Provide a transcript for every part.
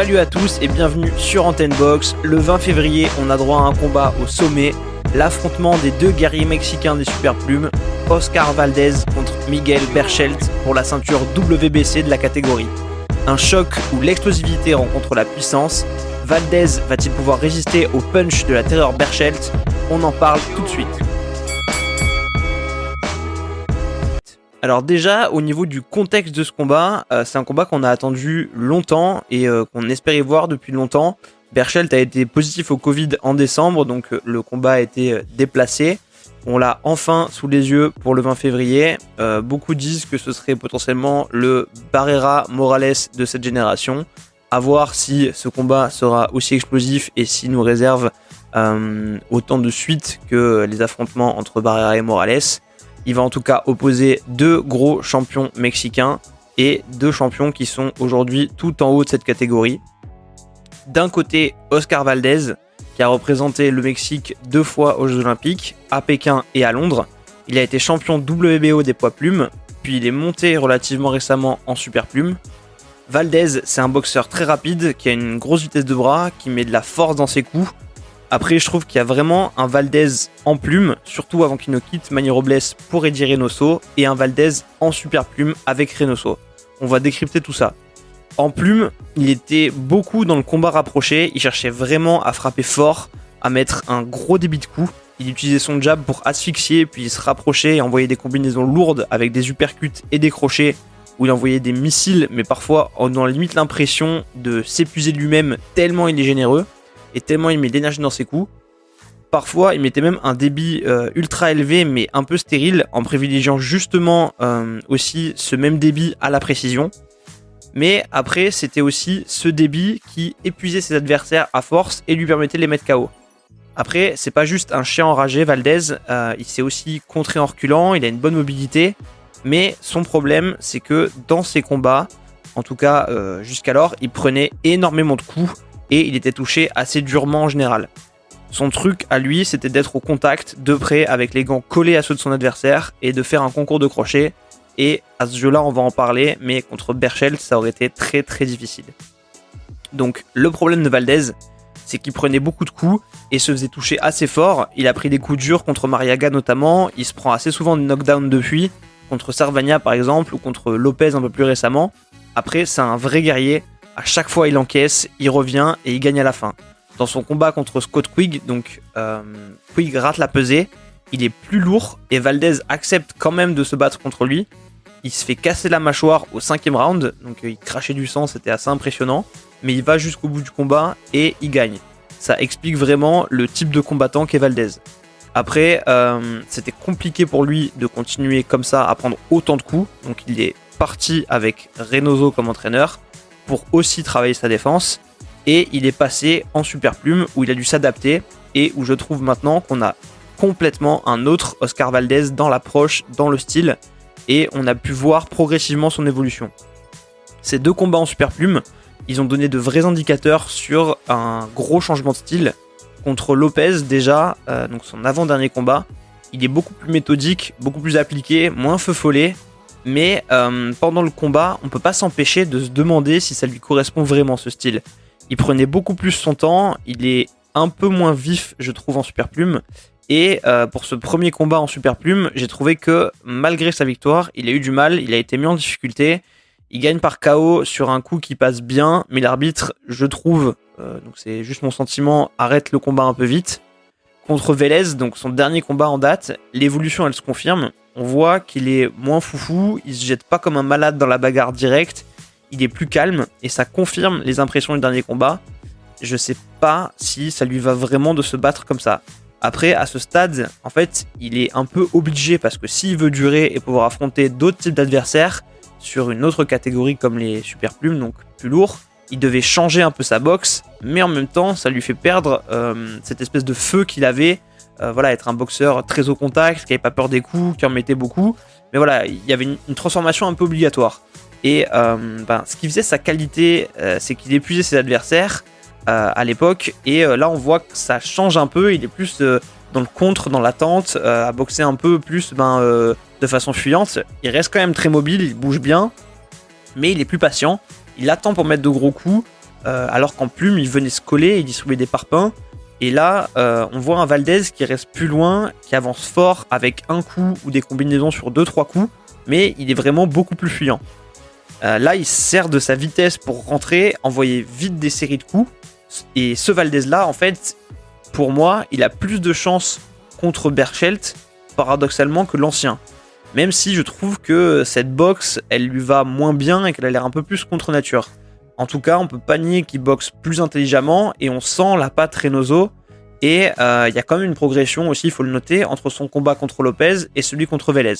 Salut à tous et bienvenue sur Antenne Box. Le 20 février, on a droit à un combat au sommet, l'affrontement des deux guerriers mexicains des super plumes, Oscar Valdez contre Miguel Berchelt pour la ceinture WBC de la catégorie. Un choc où l'explosivité rencontre la puissance. Valdez va-t-il pouvoir résister au punch de la terreur Berchelt? On en parle tout de suite. Alors déjà, au niveau du contexte de ce combat, euh, c'est un combat qu'on a attendu longtemps et euh, qu'on espérait voir depuis longtemps. Berchelt a été positif au Covid en décembre, donc euh, le combat a été déplacé. On l'a enfin sous les yeux pour le 20 février. beaucoup disent que ce serait potentiellement le Barrera Morales de cette génération. À voir si ce combat sera aussi explosif et s'il nous réserve autant de suites que les affrontements entre Barrera et Morales. Il va en tout cas opposer deux gros champions mexicains et deux champions qui sont aujourd'hui tout en haut de cette catégorie. D'un côté, Oscar Valdez, qui a représenté le Mexique deux fois aux Jeux Olympiques, à Pékin et à Londres. Il a été champion WBO des poids plumes, puis il est monté relativement récemment en super plume. Valdez, c'est un boxeur très rapide, qui a une grosse vitesse de bras, qui met de la force dans ses coups, après, je trouve qu'il y a vraiment un Valdez en plume, surtout avant qu'il ne quitte Manny Robles pour Eddie Reynoso, et un Valdez en super plume avec Reynoso. On va décrypter tout ça. En plume, il était beaucoup dans le combat rapproché, il cherchait vraiment à frapper fort, à mettre un gros débit de coups. Il utilisait son jab pour asphyxier, puis se rapprocher et envoyer des combinaisons lourdes avec des uppercuts et des crochets, où il envoyait des missiles, mais parfois en ayant limite l'impression de s'épuiser lui-même tellement il est généreux et tellement il met d'énergie dans ses coups. Parfois, il mettait même un débit euh, ultra élevé, mais un peu stérile, en privilégiant justement euh, aussi ce même débit à la précision. Mais après, c'était aussi ce débit qui épuisait ses adversaires à force et lui permettait de les mettre KO. Après, c'est pas juste un chien enragé, Valdez, euh, il s'est aussi contré en reculant, il a une bonne mobilité, mais son problème, c'est que dans ses combats, en tout cas jusqu'alors, il prenait énormément de coups et il était touché assez durement en général. Son truc à lui, c'était d'être au contact, de près, avec les gants collés à ceux de son adversaire et de faire un concours de crochet. Et à ce jeu-là, on va en parler, mais contre Berchel, ça aurait été très très difficile. Donc le problème de Valdez, c'est qu'il prenait beaucoup de coups et se faisait toucher assez fort. Il a pris des coups durs contre Mariaga notamment, il se prend assez souvent de knockdown depuis, contre Servania par exemple, ou contre Lopez un peu plus récemment. Après, c'est un vrai guerrier, chaque fois, il encaisse, il revient et il gagne à la fin. Dans son combat contre Scott Quigg, donc euh, Quigg rate la pesée, il est plus lourd et Valdez accepte quand même de se battre contre lui. Il se fait casser la mâchoire au cinquième round, donc euh, il crachait du sang, c'était assez impressionnant. Mais il va jusqu'au bout du combat et il gagne. Ça explique vraiment le type de combattant qu'est Valdez. Après, euh, c'était compliqué pour lui de continuer comme ça à prendre autant de coups, donc il est parti avec Reynoso comme entraîneur pour aussi travailler sa défense. Et il est passé en super plume où il a dû s'adapter et où je trouve maintenant qu'on a complètement un autre Oscar Valdez dans l'approche, dans le style, et on a pu voir progressivement son évolution. Ces deux combats en super plume, ils ont donné de vrais indicateurs sur un gros changement de style. Contre Lopez déjà, euh, donc son avant-dernier combat, il est beaucoup plus méthodique, beaucoup plus appliqué, moins feu follet, mais euh, pendant le combat, on peut pas s'empêcher de se demander si ça lui correspond vraiment ce style. Il prenait beaucoup plus son temps, il est un peu moins vif, je trouve, en super plume. Et euh, pour ce premier combat en super plume, j'ai trouvé que malgré sa victoire, il a eu du mal, il a été mis en difficulté. Il gagne par KO sur un coup qui passe bien, mais l'arbitre, je trouve, euh, donc c'est juste mon sentiment, arrête le combat un peu vite. Contre Vélez, donc son dernier combat en date, l'évolution elle se confirme. On voit qu'il est moins foufou, il se jette pas comme un malade dans la bagarre directe, il est plus calme et ça confirme les impressions du dernier combat. Je sais pas si ça lui va vraiment de se battre comme ça. Après, à ce stade, en fait, il est un peu obligé parce que s'il veut durer et pouvoir affronter d'autres types d'adversaires sur une autre catégorie comme les super plumes, donc plus lourd, il devait changer un peu sa boxe, mais en même temps, ça lui fait perdre euh, cette espèce de feu qu'il avait. Euh, voilà, être un boxeur très au contact, qui n'avait pas peur des coups, qui en mettait beaucoup. Mais voilà, il y avait une, transformation un peu obligatoire. Et euh, ben, ce qui faisait sa qualité, c'est qu'il épuisait ses adversaires à l'époque. Et là, on voit que ça change un peu. Il est plus dans le contre, dans l'attente, à boxer un peu plus ben, de façon fuyante. Il reste quand même très mobile, il bouge bien, mais il est plus patient il attend pour mettre de gros coups. alors qu'en plume, il venait se coller et distribuer des parpaings. Et là, on voit un Valdez qui reste plus loin, qui avance fort avec un coup ou des combinaisons sur 2-3 coups, mais il est vraiment beaucoup plus fuyant. là, il sert de sa vitesse pour rentrer, envoyer vite des séries de coups. Et ce Valdez là, en fait, pour moi, il a plus de chances contre Berchelt, paradoxalement, que l'ancien. Même si je trouve que cette boxe, elle lui va moins bien et qu'elle a l'air un peu plus contre nature. En tout cas, on peut pas nier qu'il boxe plus intelligemment et on sent la patte Reynoso. Et euh, il y a quand même une progression aussi, il faut le noter, entre son combat contre Lopez et celui contre Vélez.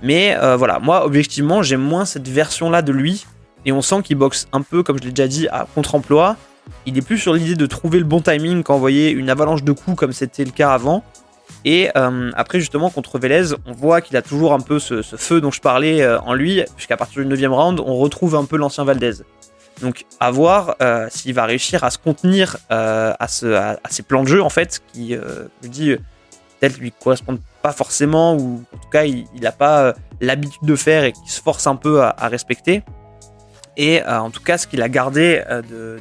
Mais euh, voilà, moi, objectivement, j'aime moins cette version-là de lui. Et on sent qu'il boxe un peu, comme je l'ai déjà dit, à contre-emploi. Il est plus sur l'idée de trouver le bon timing qu'envoyer une avalanche de coups comme c'était le cas avant. Et euh, après, justement, contre Vélez, on voit qu'il a toujours un peu ce, feu dont je parlais en lui, puisqu'à partir du 9 round, on retrouve un peu l'ancien Valdez. Donc, à voir euh, s'il va réussir à se contenir à, ces plans de jeu, en fait, qui, je dis, peut-être lui correspondent pas forcément, ou en tout cas, il n'a pas l'habitude de faire et qui se force un peu à, respecter. Et en tout cas, ce qu'il a gardé de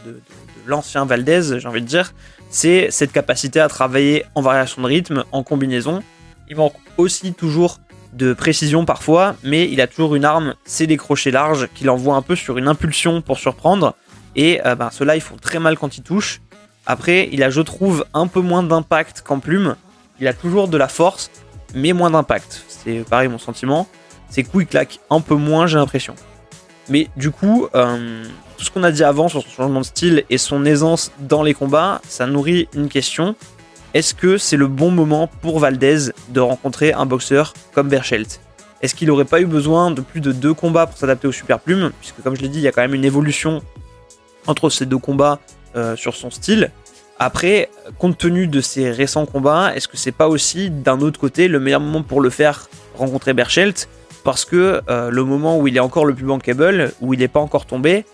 l'ancien Valdez, j'ai envie de dire, c'est cette capacité à travailler en variation de rythme, en combinaison. Il manque aussi toujours de précision parfois, mais il a toujours une arme, c'est des crochets larges qu'il envoie un peu sur une impulsion pour surprendre. Et euh, ben, ceux-là, ils font très mal quand ils touchent. Après, il a, je trouve, un peu moins d'impact qu'en plume. Il a toujours de la force, mais moins d'impact. C'est pareil mon sentiment. Ses coups, ils claquent un peu moins, j'ai l'impression. Mais du coup, euh, tout ce qu'on a dit avant sur son changement de style et son aisance dans les combats, ça nourrit une question. Est-ce que c'est le bon moment pour Valdez de rencontrer un boxeur comme Berchelt Est-ce qu'il n'aurait pas eu besoin de plus de deux combats pour s'adapter au super plume Puisque comme je l'ai dit, il y a quand même une évolution entre ces deux combats euh, sur son style. Après, compte tenu de ces récents combats, est-ce que c'est pas aussi d'un autre côté le meilleur moment pour le faire rencontrer Berchelt Parce que euh, le moment où il est encore le plus bankable, où il n'est pas encore tombé,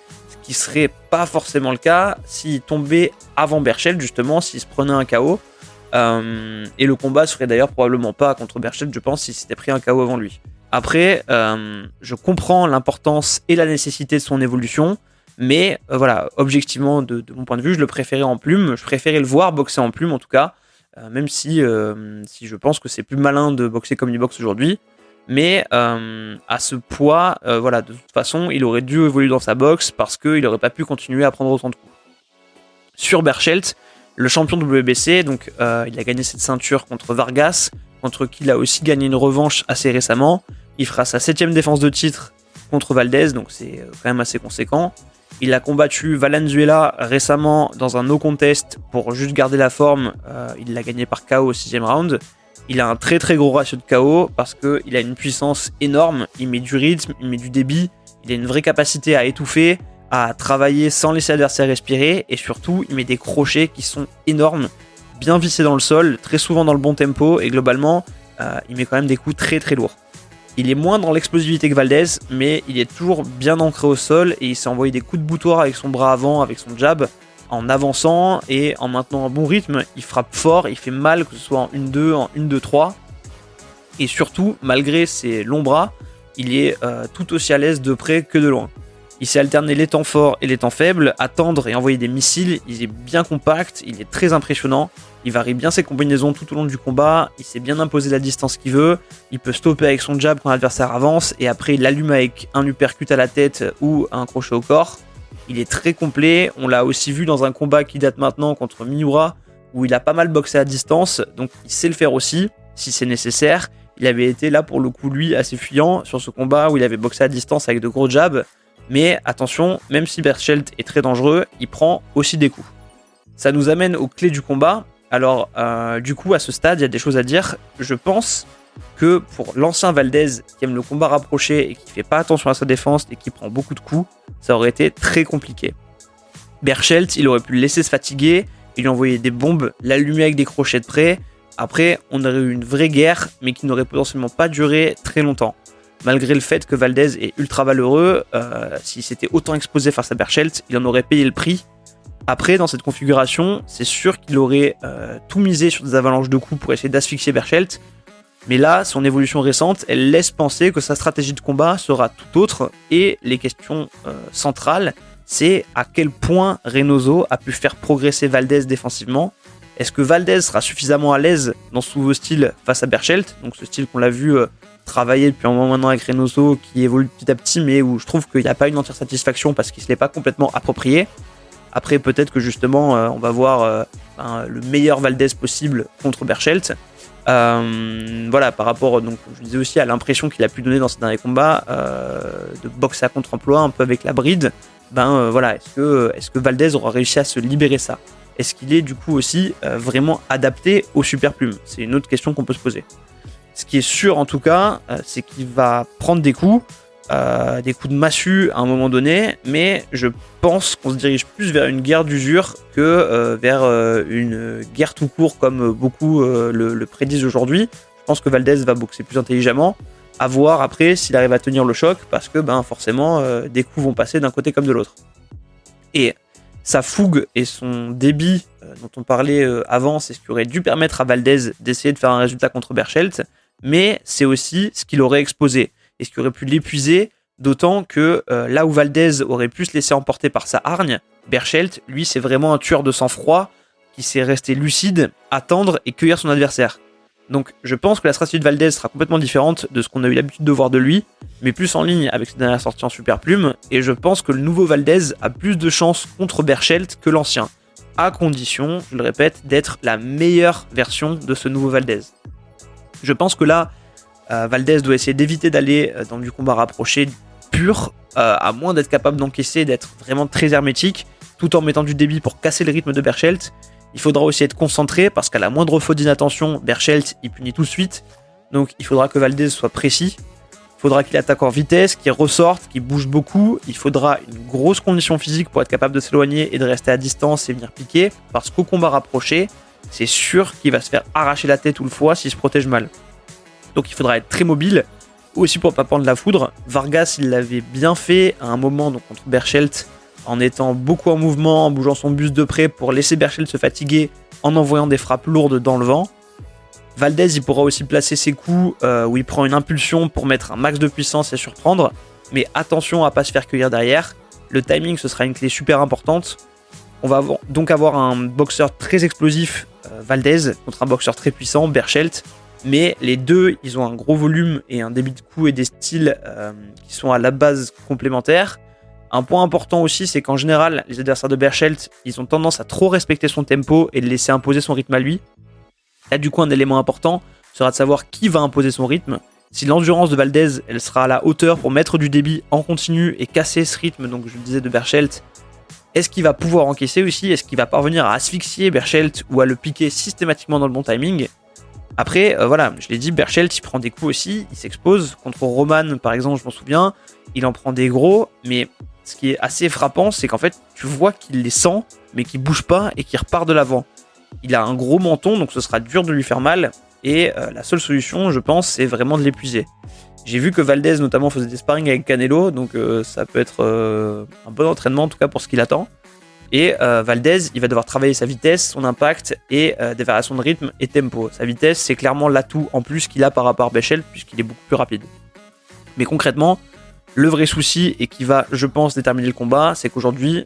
qui serait pas forcément le cas s'il tombait avant Berchelt, justement, s'il se prenait un KO. Euh, et le combat serait d'ailleurs probablement pas contre Berchelt, je pense, s'il s'était pris un KO avant lui. Après, euh, je comprends l'importance et la nécessité de son évolution, mais euh, voilà, objectivement, de, mon point de vue, je le préférais en plume. Je préférais le voir boxer en plume, en tout cas, même si, si je pense que c'est plus malin de boxer comme il boxe aujourd'hui. Mais à ce poids, voilà, de toute façon, il aurait dû évoluer dans sa boxe parce qu'il n'aurait pas pu continuer à prendre autant de coups. Sur Berchelt, le champion WBC, donc euh, il a gagné cette ceinture contre Vargas, contre qui il a aussi gagné une revanche assez récemment. Il fera sa septième défense de titre contre Valdez, donc c'est quand même assez conséquent. Il a combattu Valenzuela récemment dans un no contest pour juste garder la forme. il l'a gagné par KO au sixième round. Il a un très très gros ratio de KO parce qu'il a une puissance énorme, il met du rythme, il met du débit, il a une vraie capacité à étouffer, à travailler sans laisser l'adversaire respirer et surtout il met des crochets qui sont énormes, bien vissés dans le sol, très souvent dans le bon tempo et globalement euh, il met quand même des coups très très lourds. Il est moins dans l'explosivité que Valdez, mais il est toujours bien ancré au sol et il s'est envoyé des coups de boutoir avec son bras avant, avec son jab en avançant et en maintenant un bon rythme, il frappe fort, il fait mal, que ce soit en 1-2, en 1-2-3. Et surtout, malgré ses longs bras, il est euh, tout aussi à l'aise de près que de loin. Il sait alterner les temps forts et les temps faibles, attendre et envoyer des missiles, il est bien compact, il est très impressionnant, il varie bien ses combinaisons tout au long du combat, il sait bien imposer la distance qu'il veut, il peut stopper avec son jab quand l'adversaire avance, et après il l'allume avec un uppercut à la tête ou un crochet au corps. Il est très complet. On l'a aussi vu dans un combat qui date maintenant contre Miura, où il a pas mal boxé à distance. Donc il sait le faire aussi, si c'est nécessaire. Il avait été là pour le coup, lui, assez fuyant sur ce combat où il avait boxé à distance avec de gros jabs. Mais attention, même si Berchelt est très dangereux, il prend aussi des coups. Ça nous amène aux clés du combat. Alors, euh, du coup, à ce stade, il y a des choses à dire. Je pense que pour l'ancien Valdez qui aime le combat rapproché et qui fait pas attention à sa défense et qui prend beaucoup de coups, ça aurait été très compliqué. Berchelt, il aurait pu le laisser se fatiguer, il lui envoyer des bombes, l'allumer avec des crochets de près. Après, on aurait eu une vraie guerre, mais qui n'aurait potentiellement pas duré très longtemps. Malgré le fait que Valdez est ultra valeureux, euh, s'il s'était autant exposé face à Berchelt, il en aurait payé le prix. Après, dans cette configuration, c'est sûr qu'il aurait euh, tout misé sur des avalanches de coups pour essayer d'asphyxier Berchelt, mais là, son évolution récente, elle laisse penser que sa stratégie de combat sera tout autre et les questions euh, centrales, c'est à quel point Reynoso a pu faire progresser Valdez défensivement. Est-ce que Valdez sera suffisamment à l'aise dans ce nouveau style face à Berchelt? Donc ce style qu'on l'a vu travailler depuis un moment maintenant avec Reynoso, qui évolue petit à petit, mais où je trouve qu'il n'y a pas une entière satisfaction parce qu'il ne se l'est pas complètement approprié. Après, peut-être que justement, euh, on va voir euh, ben, le meilleur Valdez possible contre Berchelt. Euh, voilà, par rapport, donc, je disais aussi à l'impression qu'il a pu donner dans ses derniers combats de boxe à contre-emploi un peu avec la bride. Ben voilà, est-ce que, est que Valdez aura réussi à se libérer ça? Est-ce qu'il est du coup aussi vraiment adapté au super plume C'est une autre question qu'on peut se poser. Ce qui est sûr en tout cas, c'est qu'il va prendre des coups. Euh, des coups de massue à un moment donné, mais je pense qu'on se dirige plus vers une guerre d'usure que euh, vers euh, une guerre tout court comme beaucoup le, prédisent aujourd'hui. Je pense que Valdez va boxer plus intelligemment, à voir après s'il arrive à tenir le choc, parce que ben, forcément des coups vont passer d'un côté comme de l'autre. Et sa fougue et son débit dont on parlait avant, c'est ce qui aurait dû permettre à Valdez d'essayer de faire un résultat contre Berchelt, mais c'est aussi ce qu'il aurait exposé et ce qui aurait pu l'épuiser, d'autant que euh, là où Valdez aurait pu se laisser emporter par sa hargne, Berchelt, lui, c'est vraiment un tueur de sang-froid qui s'est resté lucide, attendre et cueillir son adversaire. Donc je pense que la stratégie de Valdez sera complètement différente de ce qu'on a eu l'habitude de voir de lui, mais plus en ligne avec ses dernières sorties en super plume, et je pense que le nouveau Valdez a plus de chances contre Berchelt que l'ancien, à condition, je le répète, d'être la meilleure version de ce nouveau Valdez. Je pense que là, euh, Valdez doit essayer d'éviter d'aller euh, dans du combat rapproché pur, euh, à moins d'être capable d'encaisser, d'être vraiment très hermétique, tout en mettant du débit pour casser le rythme de Berchelt. Il faudra aussi être concentré parce qu'à la moindre faute d'inattention, Berchelt il punit tout de suite. Donc il faudra que Valdez soit précis. Il faudra qu'il attaque en vitesse, qu'il ressorte, qu'il bouge beaucoup. Il faudra une grosse condition physique pour être capable de s'éloigner et de rester à distance et venir piquer. Parce qu'au combat rapproché, c'est sûr qu'il va se faire arracher la tête ou le foie s'il se protège mal donc il faudra être très mobile, aussi pour pas prendre la foudre. Vargas, il l'avait bien fait à un moment donc contre Berchelt, en étant beaucoup en mouvement, en bougeant son bus de près pour laisser Berchelt se fatiguer en envoyant des frappes lourdes dans le vent. Valdez, il pourra aussi placer ses coups euh, où il prend une impulsion pour mettre un max de puissance et surprendre, mais attention à pas se faire cueillir derrière. Le timing, ce sera une clé super importante. On va donc avoir un boxeur très explosif, euh, Valdez, contre un boxeur très puissant, Berchelt, mais les deux, ils ont un gros volume et un débit de coup et des styles euh, qui sont à la base complémentaires. Un point important aussi, c'est qu'en général, les adversaires de Berchelt, ils ont tendance à trop respecter son tempo et de laisser imposer son rythme à lui. Là, du coup, un élément important sera de savoir qui va imposer son rythme. Si l'endurance de Valdez, elle sera à la hauteur pour mettre du débit en continu et casser ce rythme, donc je le disais de Berchelt, est-ce qu'il va pouvoir encaisser aussi? Est-ce qu'il va parvenir à asphyxier Berchelt ou à le piquer systématiquement dans le bon timing? Après, euh, voilà, je l'ai dit, Berchelt, il prend des coups aussi, il s'expose. Contre Roman, par exemple, je m'en souviens, il en prend des gros, mais ce qui est assez frappant, c'est qu'en fait, tu vois qu'il les sent, mais qu'il bouge pas et qu'il repart de l'avant. Il a un gros menton, donc ce sera dur de lui faire mal, et euh, la seule solution, je pense, c'est vraiment de l'épuiser. J'ai vu que Valdez, notamment, faisait des sparring avec Canelo, donc euh, ça peut être un bon entraînement, en tout cas pour ce qu'il attend. Et euh, Valdez, il va devoir travailler sa vitesse, son impact et euh, des variations de rythme et tempo. Sa vitesse, c'est clairement l'atout en plus qu'il a par rapport à Bechel, puisqu'il est beaucoup plus rapide. Mais concrètement, le vrai souci et qui va, je pense, déterminer le combat, c'est qu'aujourd'hui,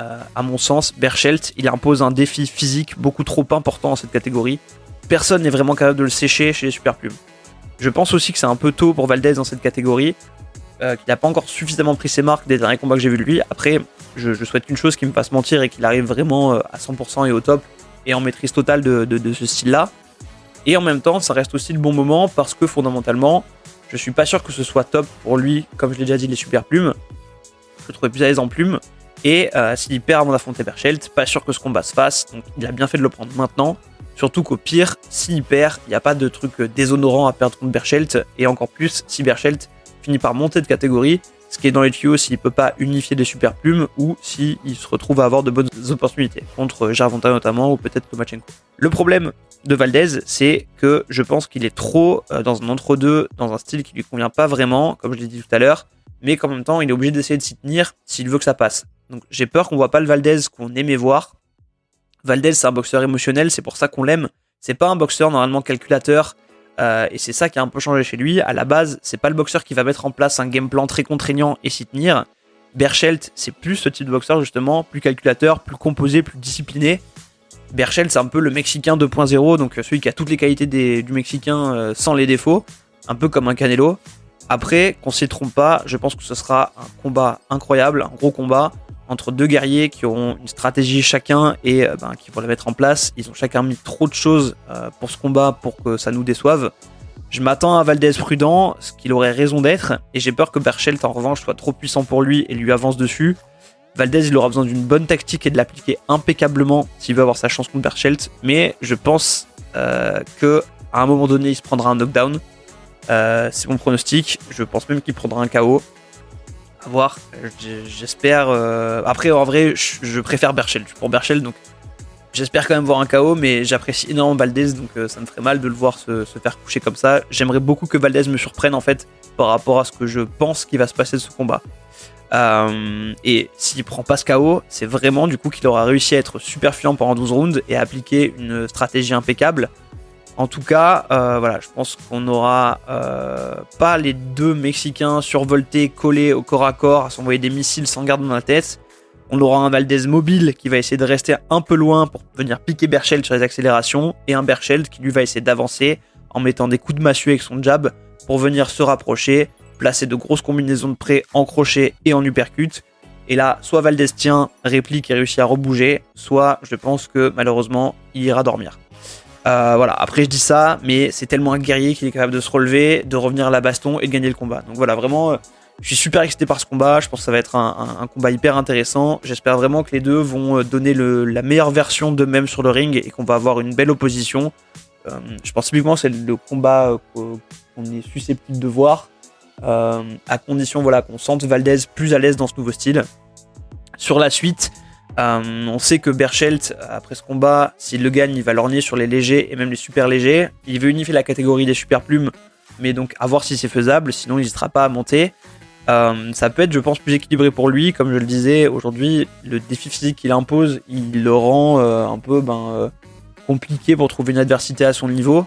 euh, à mon sens, Berchelt, il impose un défi physique beaucoup trop important dans cette catégorie. Personne n'est vraiment capable de le sécher chez les super plumes. Je pense aussi que c'est un peu tôt pour Valdez dans cette catégorie, qu'il n'a pas encore suffisamment pris ses marques des derniers combats que j'ai vu de lui. Après, je, souhaite une chose qui me fasse mentir et qu'il arrive vraiment euh, à 100% et au top et en maîtrise totale de, ce style-là. Et en même temps, ça reste aussi le bon moment parce que fondamentalement, je suis pas sûr que ce soit top pour lui, comme je l'ai déjà dit, les super plumes. Je le trouvais plus à l'aise en plumes. Et euh, s'il perd avant d'affronter Berchelt, pas sûr que ce combat se fasse. Donc il a bien fait de le prendre maintenant. Surtout qu'au pire, s'il perd, il n'y a pas de truc euh, déshonorant à perdre contre Berchelt. Et encore plus, si Berchelt finit par monter de catégorie, ce qui est dans les tuyaux s'il peut pas unifier des super plumes ou s'il se retrouve à avoir de bonnes opportunités contre Jarvonta notamment ou peut-être Komachenko. Le problème de Valdez, c'est que je pense qu'il est trop euh, dans un entre-deux, dans un style qui lui convient pas vraiment, comme je l'ai dit tout à l'heure, mais qu'en même temps, il est obligé d'essayer de s'y tenir s'il veut que ça passe. Donc j'ai peur qu'on voit pas le Valdez qu'on aimait voir. Valdez, c'est un boxeur émotionnel, c'est pour ça qu'on l'aime. C'est pas un boxeur normalement calculateur euh, et c'est ça qui a un peu changé chez lui. À la base, c'est pas le boxeur qui va mettre en place un game plan très contraignant et s'y tenir. Berchelt, c'est plus ce type de boxeur justement, plus calculateur, plus composé, plus discipliné. Berchelt, c'est un peu le Mexicain 2.0, donc celui qui a toutes les qualités du Mexicain euh, sans les défauts, un peu comme un Canelo. Après, qu'on s'y trompe pas, je pense que ce sera un combat incroyable, un gros combat entre deux guerriers qui auront une stratégie chacun et euh, ben, qui vont la mettre en place. Ils ont chacun mis trop de choses euh, pour ce combat pour que ça nous déçoive. Je m'attends à Valdez prudent, ce qu'il aurait raison d'être, et j'ai peur que Berchelt en revanche soit trop puissant pour lui et lui avance dessus. Valdez, il aura besoin d'une bonne tactique et de l'appliquer impeccablement s'il veut avoir sa chance contre Berchelt, mais je pense euh, que à un moment donné, il se prendra un knockdown. Euh, c'est mon pronostic. Je pense même qu'il prendra un KO. Voir. J'espère. Euh, après, en vrai, je, préfère Berchelt pour Berchelt, donc J'espère quand même voir un KO, mais j'apprécie énormément Valdez, donc euh, ça me ferait mal de le voir se, faire coucher comme ça. J'aimerais beaucoup que Valdez me surprenne en fait par rapport à ce que je pense qu'il va se passer de ce combat. Euh, et s'il prend pas ce KO, c'est vraiment du coup qu'il aura réussi à être super fiant pendant 12 rounds et à appliquer une stratégie impeccable. En tout cas, euh, je pense qu'on n'aura pas les deux Mexicains survoltés, collés au corps à corps, à s'envoyer des missiles sans garde dans la tête. On aura un Valdez mobile qui va essayer de rester un peu loin pour venir piquer Berchelt sur les accélérations et un Berchelt qui lui va essayer d'avancer en mettant des coups de massue avec son jab pour venir se rapprocher, placer de grosses combinaisons de près en crochet et en uppercut. Et là, soit Valdez tient, réplique et réussit à rebouger, soit je pense que malheureusement il ira dormir. Euh, voilà, après je dis ça, mais c'est tellement un guerrier qu'il est capable de se relever, de revenir à la baston et de gagner le combat. Donc voilà, vraiment, euh, je suis super excité par ce combat. Je pense que ça va être un, combat hyper intéressant. J'espère vraiment que les deux vont euh, donner la meilleure version d'eux-mêmes sur le ring et qu'on va avoir une belle opposition. Je pense typiquement que c'est le combat qu'on est susceptible de voir, à condition voilà, qu'on sente Valdez plus à l'aise dans ce nouveau style. Sur la suite, on sait que Berchelt, après ce combat, s'il le gagne, il va lorgner sur les légers et même les super légers. Il veut unifier la catégorie des super plumes, mais donc à voir si c'est faisable, sinon il n'hésitera pas à monter. Euh, ça peut être, je pense, plus équilibré pour lui. Comme je le disais, aujourd'hui, le défi physique qu'il impose, il le rend euh, un peu ben, euh, compliqué pour trouver une adversité à son niveau.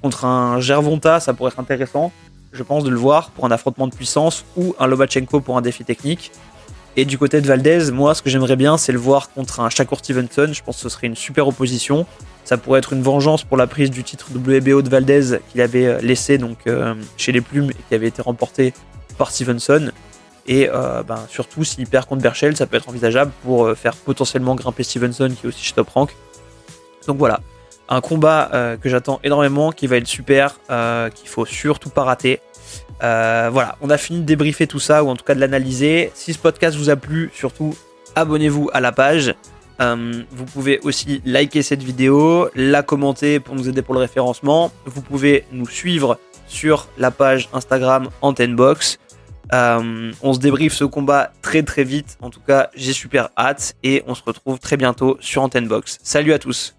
Contre un Gervonta, ça pourrait être intéressant, je pense, de le voir pour un affrontement de puissance ou un Lobachenko pour un défi technique. Et du côté de Valdez, moi, ce que j'aimerais bien, c'est le voir contre un Shakur Stevenson. Je pense que ce serait une super opposition. Ça pourrait être une vengeance pour la prise du titre WBO de Valdez qu'il avait laissé donc chez les Plumes et qui avait été remporté par Stevenson. Et euh, ben, surtout, s'il perd contre Berchel, ça peut être envisageable pour euh, faire potentiellement grimper Stevenson, qui est aussi chez Top Rank. Donc voilà, un combat euh, que j'attends énormément, qui va être super, qu'il faut surtout pas rater. Voilà, on a fini de débriefer tout ça, ou en tout cas de l'analyser. Si ce podcast vous a plu, surtout abonnez-vous à la page. vous pouvez aussi liker cette vidéo, la commenter pour nous aider pour le référencement. Vous pouvez nous suivre sur la page Instagram Antennebox. Euh, on se débriefe ce combat très très vite. En tout cas, j'ai super hâte et on se retrouve très bientôt sur Antenne Box. Salut à tous.